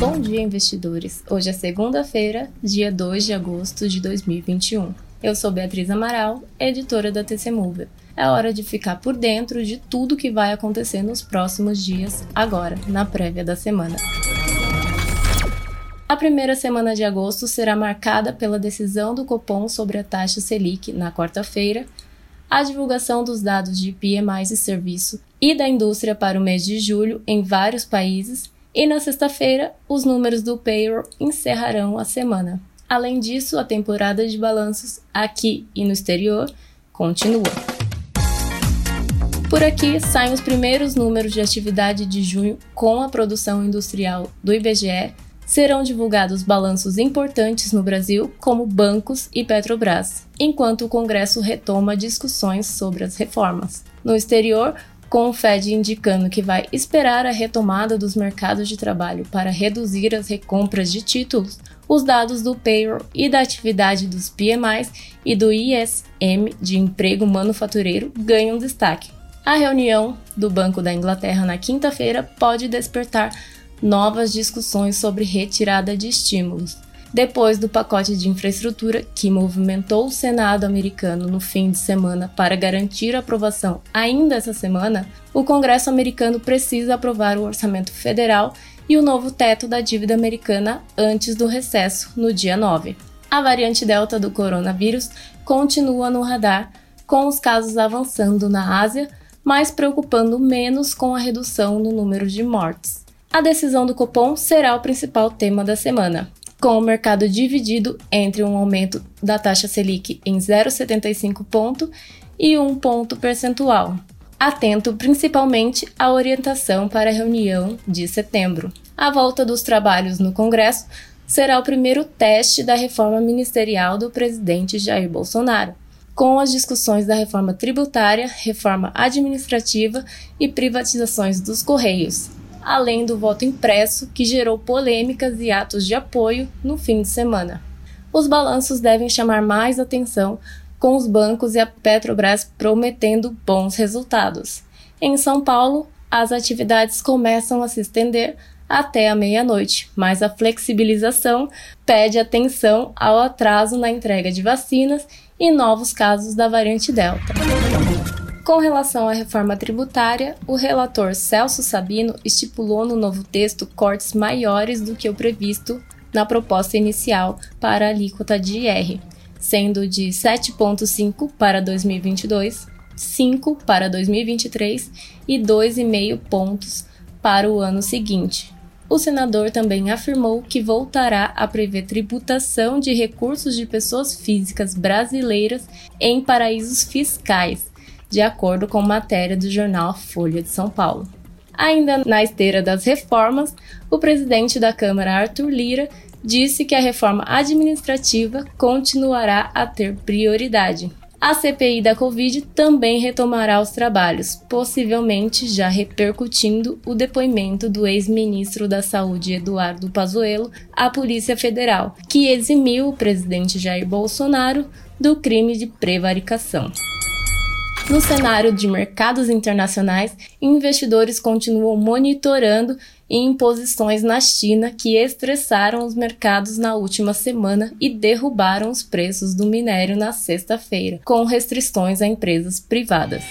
Bom dia, investidores. Hoje é segunda-feira, dia 2 de agosto de 2021. Eu sou Beatriz Amaral, editora da TC Mover. É hora de ficar por dentro de tudo que vai acontecer nos próximos dias, agora, na prévia da semana. A primeira semana de agosto será marcada pela decisão do Copom sobre a taxa Selic na quarta-feira, a divulgação dos dados de PMI de serviço e da indústria para o mês de julho em vários países, e na sexta-feira, os números do payroll encerrarão a semana. Além disso, a temporada de balanços aqui e no exterior continua. Por aqui saem os primeiros números de atividade de junho com a produção industrial do IBGE. Serão divulgados balanços importantes no Brasil, como bancos e Petrobras, enquanto o Congresso retoma discussões sobre as reformas. No exterior, com o Fed indicando que vai esperar a retomada dos mercados de trabalho para reduzir as recompras de títulos, os dados do payroll e da atividade dos PMIs e do ISM de emprego manufatureiro ganham destaque. A reunião do Banco da Inglaterra na quinta-feira pode despertar novas discussões sobre retirada de estímulos. Depois do pacote de infraestrutura que movimentou o Senado americano no fim de semana para garantir a aprovação ainda essa semana, o Congresso americano precisa aprovar o orçamento federal e o novo teto da dívida americana antes do recesso, no dia 9. A variante Delta do coronavírus continua no radar, com os casos avançando na Ásia, mas preocupando menos com a redução no número de mortes. A decisão do Copom será o principal tema da semana, com o mercado dividido entre um aumento da taxa Selic em 0,75 ponto e 1 ponto percentual, atento principalmente à orientação para a reunião de setembro. A volta dos trabalhos no Congresso será o primeiro teste da reforma ministerial do presidente Jair Bolsonaro com as discussões da reforma tributária, reforma administrativa e privatizações dos Correios, além do voto impresso que gerou polêmicas e atos de apoio no fim de semana. Os balanços devem chamar mais atenção, com os bancos e a Petrobras prometendo bons resultados. Em São Paulo, as atividades começam a se estender até a meia-noite, mas a flexibilização pede atenção ao atraso na entrega de vacinas e novos casos da variante Delta. Com relação à reforma tributária, o relator Celso Sabino estipulou no novo texto cortes maiores do que o previsto na proposta inicial para a alíquota de IR, sendo de 7,5 para 2022, 5 para 2023 e 2,5 pontos para o ano seguinte, o senador também afirmou que voltará a prever tributação de recursos de pessoas físicas brasileiras em paraísos fiscais, de acordo com matéria do jornal Folha de São Paulo. Ainda na esteira das reformas, o presidente da Câmara, Arthur Lira, disse que a reforma administrativa continuará a ter prioridade. A CPI da Covid também retomará os trabalhos, possivelmente já repercutindo o depoimento do ex-ministro da Saúde Eduardo Pazuello à Polícia Federal, que eximiu o presidente Jair Bolsonaro do crime de prevaricação. No cenário de mercados internacionais, investidores continuam monitorando imposições na China que estressaram os mercados na última semana e derrubaram os preços do minério na sexta-feira, com restrições a empresas privadas.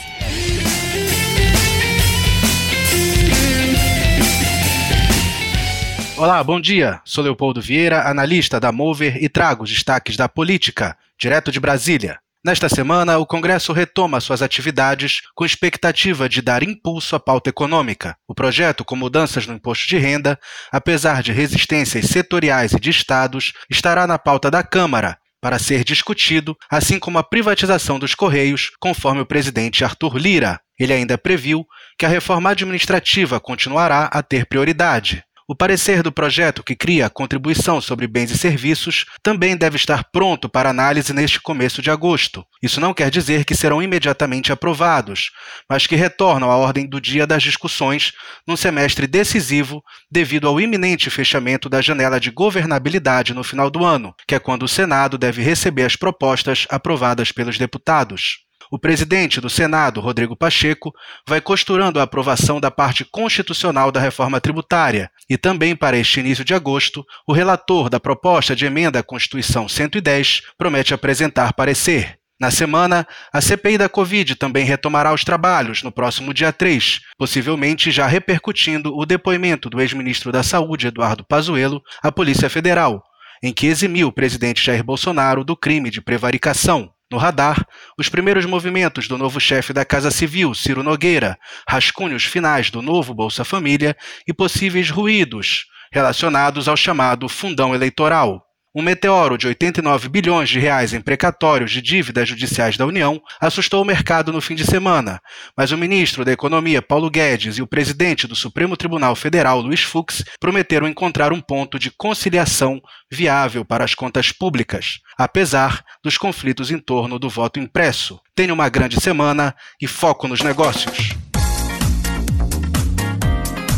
Olá, bom dia. Sou Leopoldo Vieira, analista da Mover e trago os destaques da política, direto de Brasília. Nesta semana, o Congresso retoma suas atividades com expectativa de dar impulso à pauta econômica. O projeto, com mudanças no imposto de renda, apesar de resistências setoriais e de estados, estará na pauta da Câmara para ser discutido, assim como a privatização dos Correios, conforme o presidente Arthur Lira. Ele ainda previu que a reforma administrativa continuará a ter prioridade. O parecer do projeto que cria a contribuição sobre bens e serviços também deve estar pronto para análise neste começo de agosto. Isso não quer dizer que serão imediatamente aprovados, mas que retornam à ordem do dia das discussões num semestre decisivo devido ao iminente fechamento da janela de governabilidade no final do ano, que é quando o Senado deve receber as propostas aprovadas pelos deputados. O presidente do Senado, Rodrigo Pacheco, vai costurando a aprovação da parte constitucional da reforma tributária e também para este início de agosto, o relator da proposta de emenda à Constituição 110 promete apresentar parecer. Na semana, a CPI da Covid também retomará os trabalhos no próximo dia 3, possivelmente já repercutindo o depoimento do ex-ministro da Saúde, Eduardo Pazuello, à Polícia Federal, em que eximiu o presidente Jair Bolsonaro do crime de prevaricação. No radar, os primeiros movimentos do novo chefe da Casa Civil, Ciro Nogueira, rascunhos finais do novo Bolsa Família e possíveis ruídos relacionados ao chamado fundão eleitoral. Um meteoro de 89 bilhões de reais em precatórios de dívidas judiciais da União assustou o mercado no fim de semana, mas o ministro da Economia Paulo Guedes e o presidente do Supremo Tribunal Federal Luiz Fux prometeram encontrar um ponto de conciliação viável para as contas públicas, apesar dos conflitos em torno do voto impresso. Tenha uma grande semana e foco nos negócios.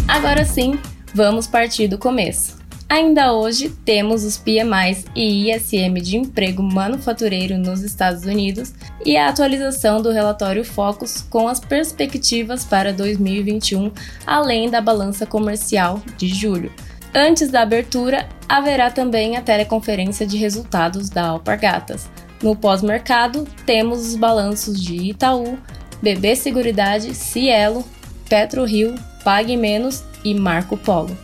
Agora sim, vamos partir do começo. Ainda hoje temos os PMIs e ISM de emprego manufatureiro nos Estados Unidos e a atualização do relatório Focus com as perspectivas para 2021, além da balança comercial de julho. Antes da abertura, haverá também a teleconferência de resultados da Alpargatas. No pós-mercado, temos os balanços de Itaú, BB Seguridade, Cielo, PetroRio, Pague Menos e Marco Polo.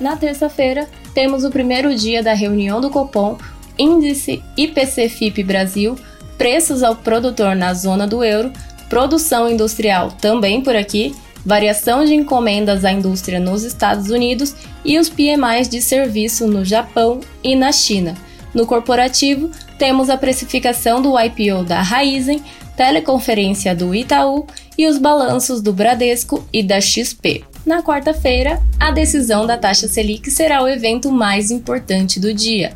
Na terça-feira, temos o primeiro dia da reunião do Copom, índice IPC-FIP Brasil, preços ao produtor na zona do euro, produção industrial também por aqui, variação de encomendas à indústria nos Estados Unidos e os PMIs de serviço no Japão e na China. No corporativo, temos a precificação do IPO da Raizen, teleconferência do Itaú e os balanços do Bradesco e da XP. Na quarta-feira, a decisão da taxa Selic será o evento mais importante do dia.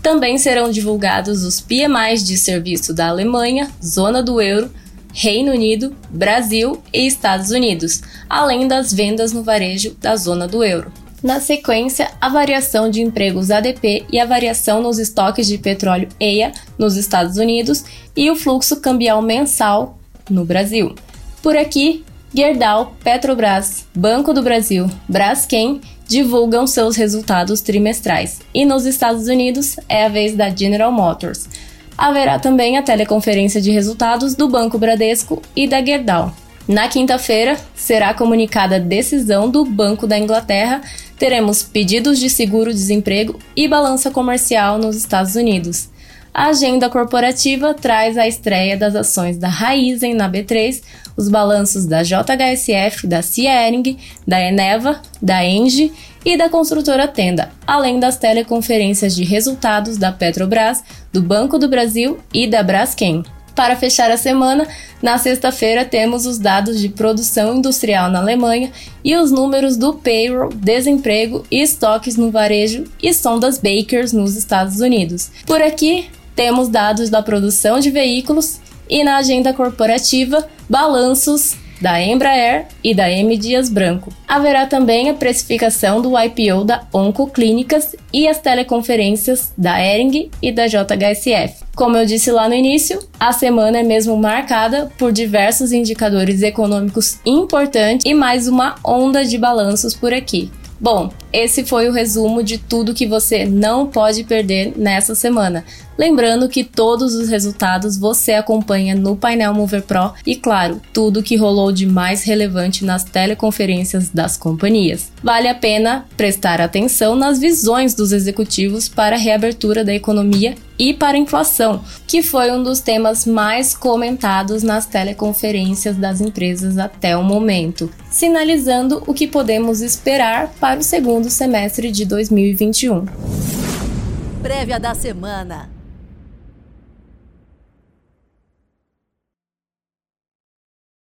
Também serão divulgados os PMIs de serviço da Alemanha, zona do euro, Reino Unido, Brasil e Estados Unidos, além das vendas no varejo da zona do euro. Na sequência, a variação de empregos ADP e a variação nos estoques de petróleo EIA nos Estados Unidos e o fluxo cambial mensal no Brasil. Por aqui, Gerdau, Petrobras, Banco do Brasil, Braskem divulgam seus resultados trimestrais. E nos Estados Unidos é a vez da General Motors. Haverá também a teleconferência de resultados do Banco Bradesco e da Gerdau. Na quinta-feira, será comunicada a decisão do Banco da Inglaterra. Teremos pedidos de seguro-desemprego e balança comercial nos Estados Unidos. A agenda corporativa traz a estreia das ações da Raizen na B3, os balanços da JHSF, da Ciering, da Eneva, da Engie e da construtora Tenda, além das teleconferências de resultados da Petrobras, do Banco do Brasil e da Braskem. Para fechar a semana, na sexta-feira temos os dados de produção industrial na Alemanha e os números do payroll, desemprego e estoques no varejo e sondas Bakers nos Estados Unidos. Por aqui, temos dados da produção de veículos e na agenda corporativa, balanços da Embraer e da M Dias Branco. Haverá também a precificação do IPO da Oncoclínicas e as teleconferências da Ering e da JHSF. Como eu disse lá no início, a semana é mesmo marcada por diversos indicadores econômicos importantes e mais uma onda de balanços por aqui. Bom, esse foi o resumo de tudo que você não pode perder nessa semana. Lembrando que todos os resultados você acompanha no painel Mover Pro e, claro, tudo que rolou de mais relevante nas teleconferências das companhias. Vale a pena prestar atenção nas visões dos executivos para a reabertura da economia e para a inflação, que foi um dos temas mais comentados nas teleconferências das empresas até o momento, sinalizando o que podemos esperar para o segundo semestre de 2021. Prévia da semana.